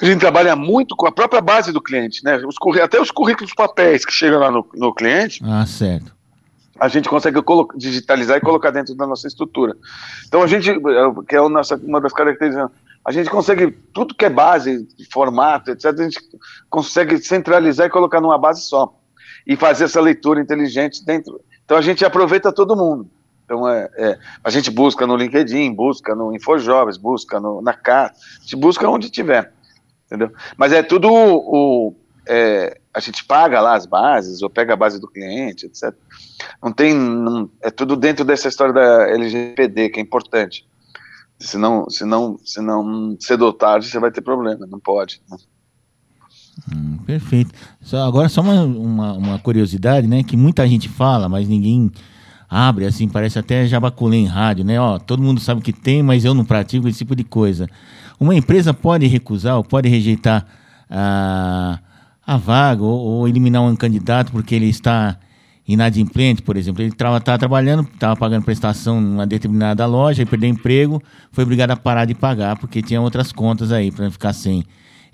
A gente trabalha muito com a própria base do cliente, né? Os, até os currículos papéis que chegam lá no, no cliente. Ah, certo a gente consegue digitalizar e colocar dentro da nossa estrutura. Então a gente, que é nossa, uma das características, a gente consegue tudo que é base, formato, etc. A gente consegue centralizar e colocar numa base só e fazer essa leitura inteligente dentro. Então a gente aproveita todo mundo. Então é, é a gente busca no LinkedIn, busca no InfoJobs, busca no, na CAT, a gente busca onde tiver, entendeu? Mas é tudo o, é, a gente paga lá as bases, ou pega a base do cliente, etc. Não tem. Não, é tudo dentro dessa história da LGPD, que é importante. Se não, se não, se não cedo ou tarde, você vai ter problema, não pode. Né? Hum, perfeito. Só, agora, só uma, uma, uma, curiosidade, né? Que muita gente fala, mas ninguém abre, assim, parece até jabaculê em rádio, né? Ó, todo mundo sabe que tem, mas eu não pratico esse tipo de coisa. Uma empresa pode recusar ou pode rejeitar a. A vaga ou, ou, eliminar um candidato porque ele está inadimplente, por exemplo. Ele estava trabalhando, estava pagando prestação numa determinada loja, e perdeu emprego, foi obrigado a parar de pagar porque tinha outras contas aí para ficar sem.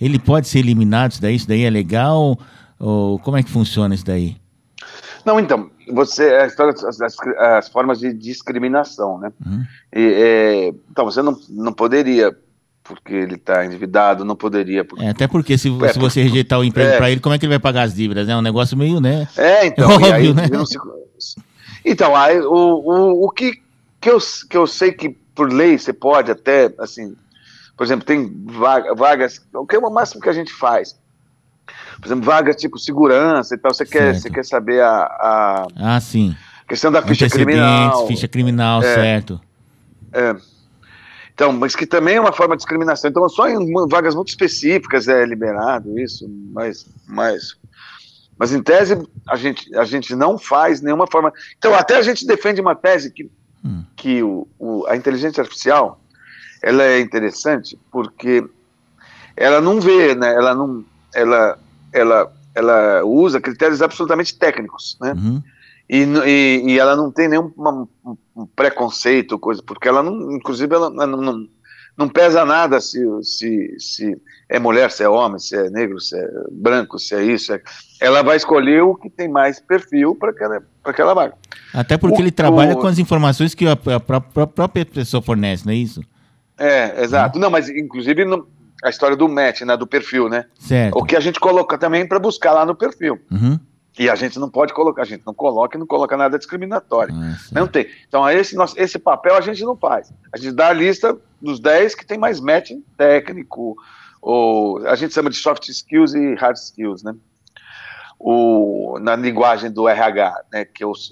Ele pode ser eliminado, isso daí, isso daí é legal? Ou como é que funciona isso daí? Não, então, você a história as, as, as formas de discriminação, né? Uhum. E, é, então você não, não poderia porque ele está endividado, não poderia. Porque... É, até porque se, é, se você rejeitar o emprego é, para ele, como é que ele vai pagar as dívidas? É um negócio meio, né? É, então. Óbvio, aí, né? Se... Então, aí, o, o, o que, que, eu, que eu sei que por lei você pode até, assim, por exemplo, tem vaga, vagas, o que é o máximo que a gente faz? Por exemplo, vagas tipo segurança e tal, você, quer, você quer saber a, a. Ah, sim. Questão da ficha criminal. Ficha criminal, é, certo. É. Então, mas que também é uma forma de discriminação. Então, só em vagas muito específicas é liberado isso, mas, mas, mas em tese a gente, a gente não faz nenhuma forma. Então, até a gente defende uma tese que, hum. que o, o, a inteligência artificial ela é interessante porque ela não vê, né? Ela não, ela, ela, ela usa critérios absolutamente técnicos, né? Uhum. E, e, e, ela não tem nenhum um preconceito, coisa, porque ela não, inclusive, ela não, não, não, pesa nada se, se, se é mulher, se é homem, se é negro, se é branco, se é isso. É... Ela vai escolher o que tem mais perfil para aquela, aquela vaga. Até porque o, ele trabalha o... com as informações que a, a, a, própria pessoa fornece, não é isso? É, exato. Uhum. Não, mas inclusive no, a história do match, né, do perfil, né? Certo. O que a gente coloca também para buscar lá no perfil. Uhum. E a gente não pode colocar, a gente não coloca e não coloca nada discriminatório. Ah, não tem. Então, esse, nosso, esse papel a gente não faz. A gente dá a lista dos 10 que tem mais matching técnico, ou a gente chama de soft skills e hard skills, né? O, na linguagem do RH, né? Que é os,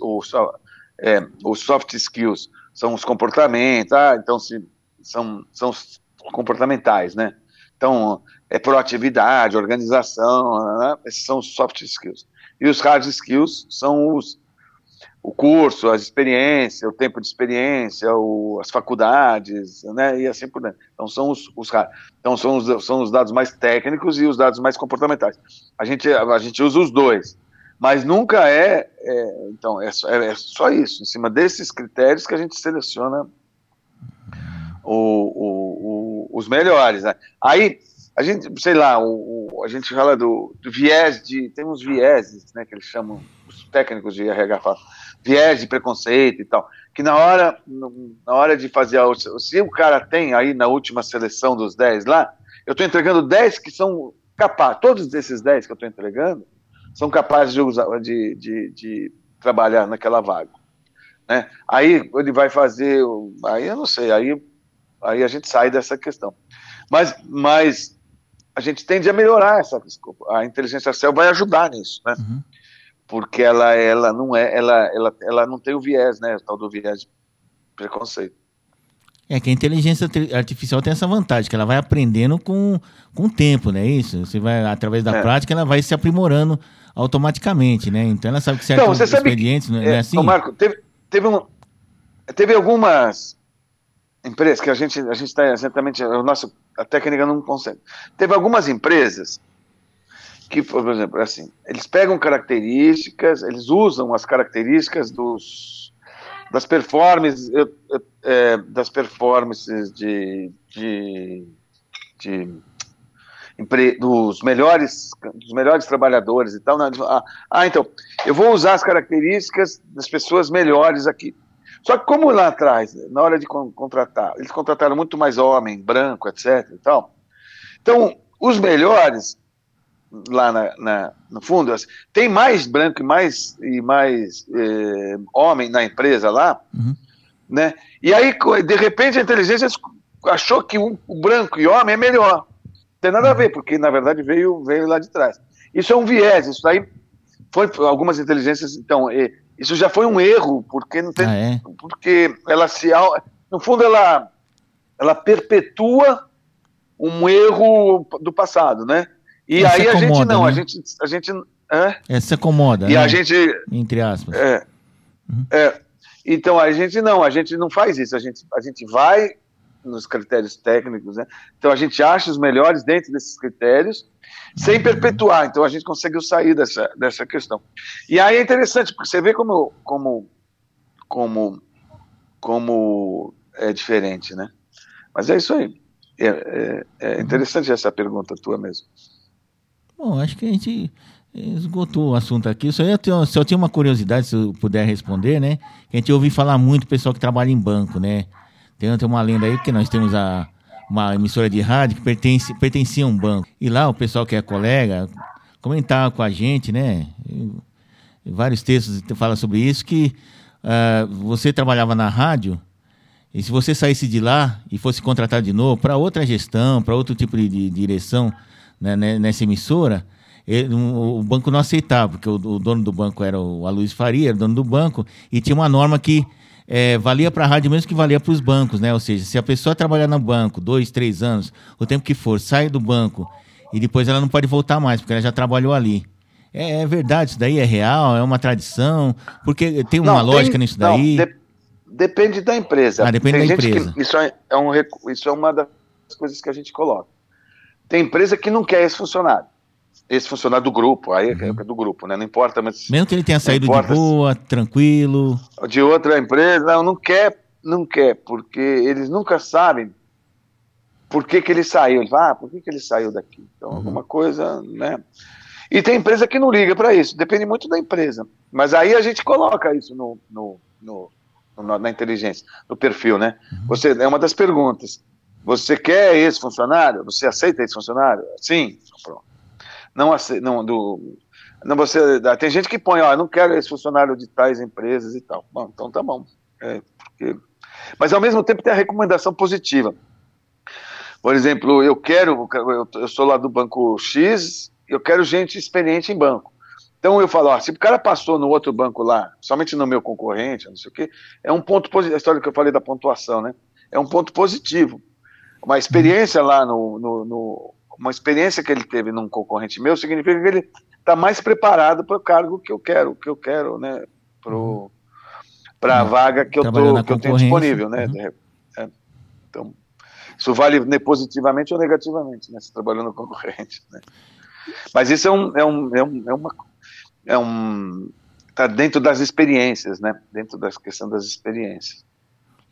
é, os soft skills são os comportamentos, ah, então se, são, são os comportamentais, né? Então, é proatividade, organização, né? esses são os soft skills. E os hard skills são os, o curso, as experiências, o tempo de experiência, o, as faculdades, né, e assim por diante. Então são os, os então são os, são os dados mais técnicos e os dados mais comportamentais. A gente, a gente usa os dois, mas nunca é, é então é, é, só isso, em cima desses critérios que a gente seleciona o, o, o, os melhores. Né? Aí a gente, sei lá, o, a gente fala do, do, viés de. Tem uns vieses, né, que eles chamam, os técnicos de RH falam, viés de preconceito e tal. Que na hora, na hora de fazer, a, se o cara tem aí na última seleção dos 10 lá, eu estou entregando 10 que são capazes, todos esses 10 que eu estou entregando, são capazes de, usar, de, de, de trabalhar naquela vaga. Né? Aí ele vai fazer, aí eu não sei, aí, aí a gente sai dessa questão. Mas, mas a gente tende a melhorar essa, a inteligência artificial vai ajudar nisso, né? Uhum. Porque ela, ela não é, ela, ela, ela não tem o viés, né? O tal do viés de preconceito. É que a inteligência artificial tem essa vantagem, que ela vai aprendendo com, com o tempo, né? Isso. Você vai, através da é. prática, ela vai se aprimorando automaticamente, né? Então ela sabe que certos então, você expedientes, sabe, não é, é assim? Marco, teve, teve, um, teve algumas empresas que a gente a gente está exatamente o nosso a técnica não consegue. Teve algumas empresas que, por exemplo, assim, eles pegam características, eles usam as características dos das performances é, das performances de, de, de dos melhores dos melhores trabalhadores e tal. Né? Ah, ah, então eu vou usar as características das pessoas melhores aqui. Só que como lá atrás, na hora de contratar, eles contrataram muito mais homem, branco, etc. E tal. Então, os melhores lá na, na, no fundo, assim, tem mais branco e mais, e mais eh, homem na empresa lá, uhum. né? E aí, de repente, a inteligência achou que o, o branco e homem é melhor. Não tem nada a ver, porque na verdade veio, veio lá de trás. Isso é um viés, isso aí foi algumas inteligências, então, isso já foi um erro, porque não tem, ah, é? porque ela se no fundo ela ela perpetua um erro do passado, né? E Essa aí a gente não, né? a gente a gente é? Essa se acomoda. E né? a gente entre aspas. É, uhum. é. Então a gente não, a gente não faz isso, a gente a gente vai nos critérios técnicos, né? Então a gente acha os melhores dentro desses critérios sem perpetuar. Então a gente conseguiu sair dessa, dessa questão. E aí é interessante, porque você vê como, como, como, como é diferente, né? Mas é isso aí. É, é, é interessante essa pergunta tua mesmo. Bom, acho que a gente esgotou o assunto aqui. Só eu tenho, só tinha uma curiosidade, se eu puder responder, né? Que a gente ouviu falar muito pessoal que trabalha em banco, né? Tem, uma lenda aí que nós temos a, uma emissora de rádio que pertence, pertencia a um banco. E lá o pessoal que é colega comentava com a gente, né? vários textos falam sobre isso, que uh, você trabalhava na rádio e se você saísse de lá e fosse contratado de novo para outra gestão, para outro tipo de, de direção né, né nessa emissora, ele, o banco não aceitava, porque o, o, dono do banco era o Aloysio Faria, era o dono do banco, e tinha uma norma que é, valia para a rádio mesmo que valia para os bancos, né? Ou seja, se a pessoa trabalhar no banco dois, três anos, o tempo que for, sai do banco e depois ela não pode voltar mais, porque ela já trabalhou ali. É, é verdade, isso daí é real, é uma tradição, porque tem uma não, lógica tem, nisso daí. Não, de, depende da empresa. Ah, depende tem da empresa. Isso, é, é um, isso é uma das coisas que a gente coloca. Tem empresa que não quer esse funcionário esse funcionário do grupo, aí é uhum. é do grupo, né? Não importa, mas. Mesmo que ele tenha saído de boa, tranquilo. De outra empresa, não, não quer, não quer, porque eles nunca sabem por que, que ele saiu. Ele fala, ah, por que, que ele saiu daqui? Então, uhum. alguma coisa, né? E tem empresa que não liga para isso, depende muito da empresa. Mas aí a gente coloca isso no, no, no, no na inteligência, no perfil, né? Uhum. Você, é uma das perguntas. Você quer esse funcionário? Você aceita esse funcionário? Sim. Pronto não, não do não você tem gente que põe, ó, não quero esse funcionário de tais empresas e tal. Bom, então tá bom. É, porque... Mas ao mesmo tempo tem a recomendação positiva. Por exemplo, eu quero, eu sou lá do banco X, eu quero gente experiente em banco. Então eu falo, ó, se o cara passou no outro banco lá, somente no meu concorrente, não sei o quê, é um ponto positivo. A história que eu falei da pontuação, né? É um ponto positivo. Uma experiência lá no, no, no uma experiência que ele teve num concorrente meu significa que ele está mais preparado para o cargo que eu quero, que eu quero, né, para uhum. a uhum. vaga que eu, tô, que eu tenho disponível, né. Uhum. É, então, isso vale positivamente ou negativamente, né, se trabalhando no concorrente, né. Mas isso é um, é um, é um, é uma, é um, tá dentro das experiências, né, dentro da questão das experiências.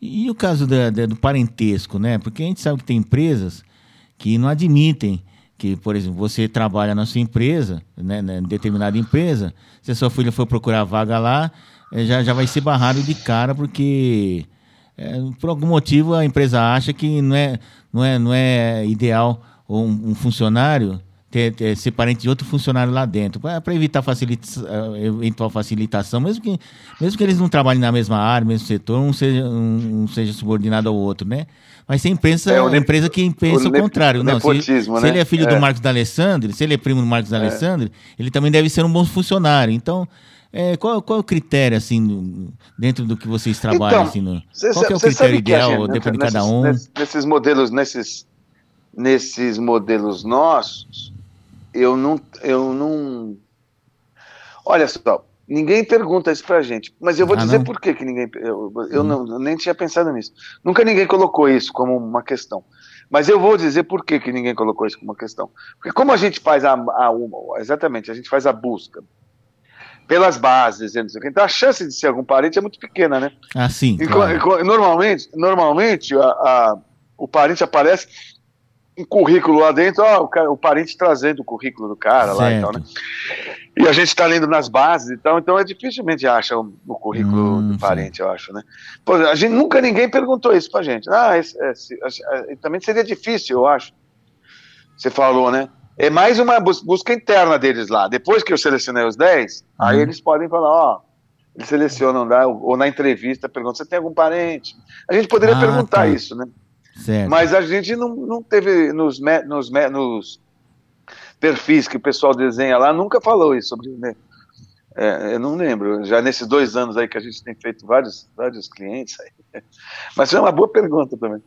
E o caso da, da, do parentesco, né? Porque a gente sabe que tem empresas que não admitem que, por exemplo, você trabalha na sua empresa, né, né, em determinada empresa, se a sua filha for procurar vaga lá, é, já, já vai ser barrado de cara, porque é, por algum motivo a empresa acha que não é, não é, não é ideal um, um funcionário ter, ter, ser parente de outro funcionário lá dentro, para evitar facilita, eh, eventual facilitação, mesmo que, mesmo que eles não trabalhem na mesma área, mesmo setor, um seja, um, um seja subordinado ao outro, né? Mas tem empresa, é, empresa que pensa o, o contrário. Não, se, né? se, ele é filho é. do Marcos D'Alessandro, se ele é primo do Marcos D'Alessandro, é. ele também deve ser um bom funcionário. Então, é, qual, qual é o critério, assim, dentro do que vocês trabalham? Então, assim, no, cê, qual é o critério ideal, gente, depende de cada um? Nesses modelos, nesses, nesses modelos nossos, eu não, eu não. Olha só, ninguém pergunta isso pra gente, mas eu vou ah, dizer não? por que, que ninguém. Eu, eu, hum. não, eu nem tinha pensado nisso. Nunca ninguém colocou isso como uma questão. Mas eu vou dizer por que, que ninguém colocou isso como uma questão. Porque como a gente faz a, a, a exatamente, a gente faz a busca pelas bases, então a chance de ser algum parente é muito pequena, né? Ah, sim. E, claro. normalmente, normalmente a, a, o parente aparece um currículo lá dentro, ó, o, o, parente trazendo o currículo do cara certo. lá e tal, né? E a gente está lendo nas bases e tal, então é dificilmente acha o, o currículo hum, do parente, sim. eu acho, né? Pô, a gente nunca ninguém perguntou isso pra gente. Ah, esse, esse, esse, também seria difícil, eu acho. Você falou, né? É mais uma busca interna deles lá. Depois que eu selecionei os 10, hum. aí eles podem falar, ó, eles selecionam lá, ou na entrevista perguntam, você tem algum parente? A gente poderia ah, perguntar tá. isso, né? Certo. Mas a gente não, não teve nos, nos, nos perfis que o pessoal desenha lá, nunca falou isso sobre. Né? É, eu não lembro, já nesses dois anos aí que a gente tem feito vários, vários clientes aí. Mas é uma boa pergunta também.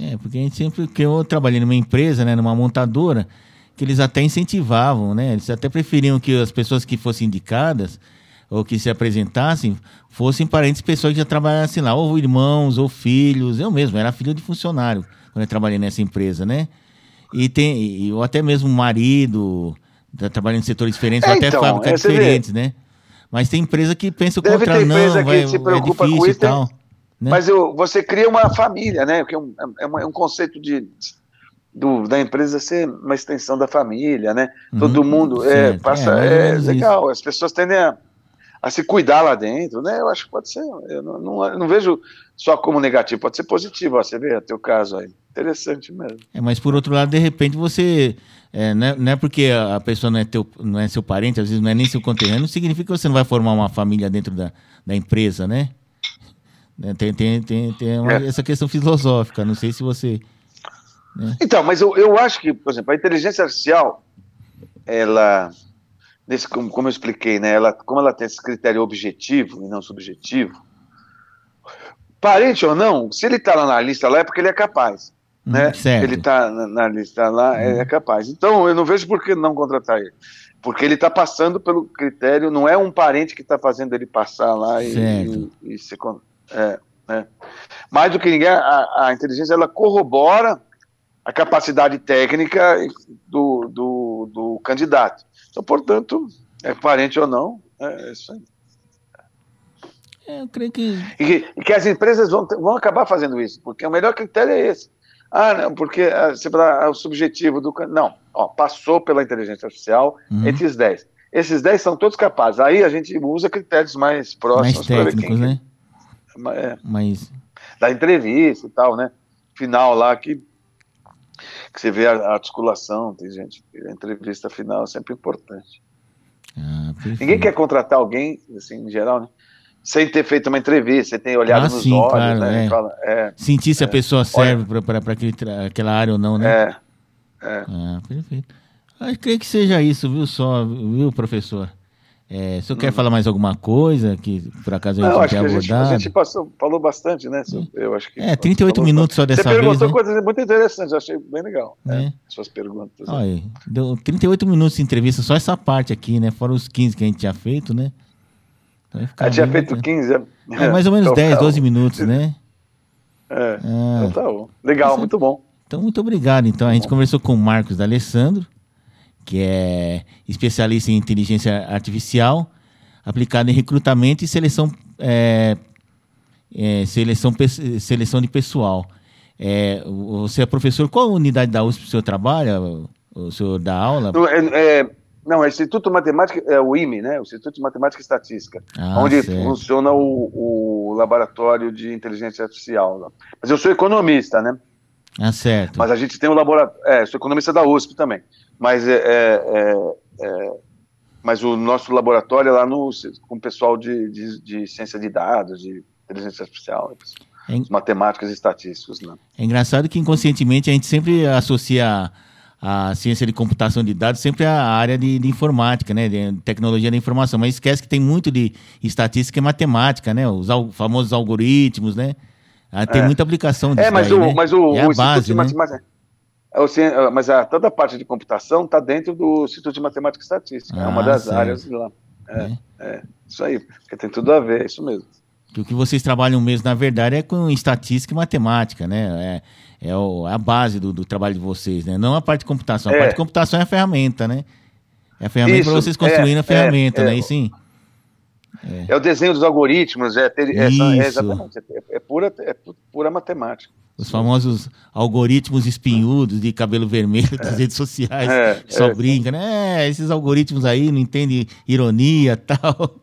É, porque a gente sempre, que eu trabalhei numa empresa, né, numa montadora, que eles até incentivavam, né? Eles até preferiam que as pessoas que fossem indicadas ou que se apresentassem fossem parentes pessoas que já trabalhassem lá, ou irmãos, ou filhos. Eu mesmo era filho de funcionário quando eu trabalhei nessa empresa, né? E tem, ou até mesmo marido, tá trabalhando em setores diferentes, é, ou até então, fábricas diferentes, vê. né? Mas tem empresa que pensa o Deve contrário, não, vai, se é preocupa é difícil com isso, e tal. Né? Mas eu, você cria uma família, né? Que é um, é, é um conceito de, do, da empresa ser uma extensão da família, né? Uhum, Todo mundo é, passa, é, é legal. Isso. As pessoas tendem a a se cuidar lá dentro, né? Eu acho que pode ser. Eu não, não, não vejo só como negativo, pode ser positivo. Ó, você vê o teu caso aí. Interessante mesmo. É, mas por outro lado, de repente você. É, não, é, não, é, porque a pessoa não é, teu, não é seu parente, às vezes não é nem seu conterrâneo, significa que você não vai formar uma família dentro da, da empresa, né? né tem, tem, tem, tem uma, é. essa questão filosófica, não sei se você. Né? Então, mas eu, eu acho que, por exemplo, a inteligência artificial, ela nesse, como, como eu expliquei, né, ela, como ela tem esse critério objetivo e não subjetivo, parente ou não, se ele está lá na lista lá é porque ele é capaz. Hum, né? Certo. Ele está na, na, lista lá, hum. é capaz. Então, eu não vejo por que não contratar ele. Porque ele está passando pelo critério, não é um parente que está fazendo ele passar lá e, e, e se. É, né? Mais do que ninguém, a, a inteligência ela corrobora a capacidade técnica do, do, do candidato. Então, portanto, é parente ou não, é isso aí. É, eu creio que... E, que. E que, as empresas vão, vão acabar fazendo isso, porque o melhor critério é esse. Ah, não, porque ah, ah, o subjetivo do. Não, ó, passou pela inteligência artificial uhum. os 10. Esses 10 são todos capazes. Aí a gente usa critérios mais próximos. Mais técnicos, né? É, Mas... Da entrevista e tal, né? Final lá que que você vê a, articulação, tem gente, a entrevista final é sempre importante. Ah, Ninguém quer contratar alguém, assim, em geral, né? Sem ter feito uma entrevista, sem ter olhado ah, nos sim, olhos, claro, né? É. Fala, é, Sentir se é, a pessoa serve para aquela área ou não, né? É. é. Ah, perfeito. Eu creio que seja isso, viu, só, viu, professor? É, o senhor quer hum. falar mais alguma coisa que por acaso a gente não, tenha abordado? A gente, a gente passou, falou bastante, né? Eu acho que é, 38 minutos só dessa vez. Você perguntou né? coisas muito interessantes, eu achei bem legal. Né? É. Suas perguntas. Olha, né? deu 38 minutos de entrevista, só essa parte aqui, né? Fora os 15 que a gente tinha feito, né? Então, ah, tinha feito 15? É, é, mais ou menos então, 10, 12 minutos, né? É, ah. então tá bom. Legal, muito bom. Então, muito obrigado. Então, a gente conversou com o Marcos D'Alessandro, que é especialista em inteligência artificial aplicada em recrutamento e seleção, é, é, seleção, seleção de pessoal. É, você é professor, qual unidade da USP o senhor trabalha? O senhor dá aula? É, é, Não, é Instituto Matemática, é o IME, né? O Instituto de Matemática e Estatística, ah, onde certo. funciona o, o, laboratório de inteligência artificial. Lá. Mas eu sou economista, né? Ah, certo. Mas a gente tem o um laboratório. É, sou economista da USP também. Mas é, é, é, é mas o nosso laboratório é lá no, com o pessoal de, de, de ciência de dados, de inteligência artificial, é, matemáticas e estatísticos. Né? É engraçado que inconscientemente a gente sempre associa a ciência de computação de dados sempre a área de, de, informática, né, de tecnologia da informação, mas esquece que tem muito de estatística e matemática, né, os al famosos algoritmos, né, ah, tem é. muita aplicação disso É, mas, daí, o, né? mas o, é o a base, né? É, mas a, toda a parte de computação está dentro do Instituto de Matemática e Estatística, ah, é uma ah, das certo. áreas lá. É, é, é, isso aí, porque tem tudo a ver, é isso mesmo. Que o que vocês trabalham mesmo, na verdade, é com estatística e matemática, né? É, é o, a base do, do, trabalho de vocês, né? Não a parte de computação. A é. parte de computação é a ferramenta, né? É a ferramenta para vocês construírem a é, ferramenta, é, né? E sim. É. o desenho dos algoritmos, é, ter, é, é exatamente, é, pura, é pura matemática. Os famosos algoritmos espinhudos de cabelo vermelho das redes sociais. É, só é. brinca, né? esses algoritmos aí não entendem ironia tal.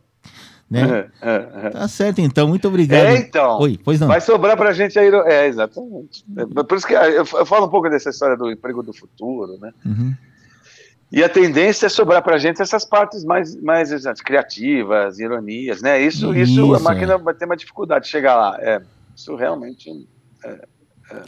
Né? É, é, é. Tá certo, então. Muito obrigado. É, então. Oi, pois não. Vai sobrar para a gente aí. É, exatamente. É, por isso que eu, falo um pouco dessa história do emprego do futuro, né? Uhum. E a tendência é sobrar para a gente essas partes mais, mais criativas, ironias, né? Isso, isso, isso a máquina é. vai ter uma dificuldade de chegar lá. É, isso realmente. É, é.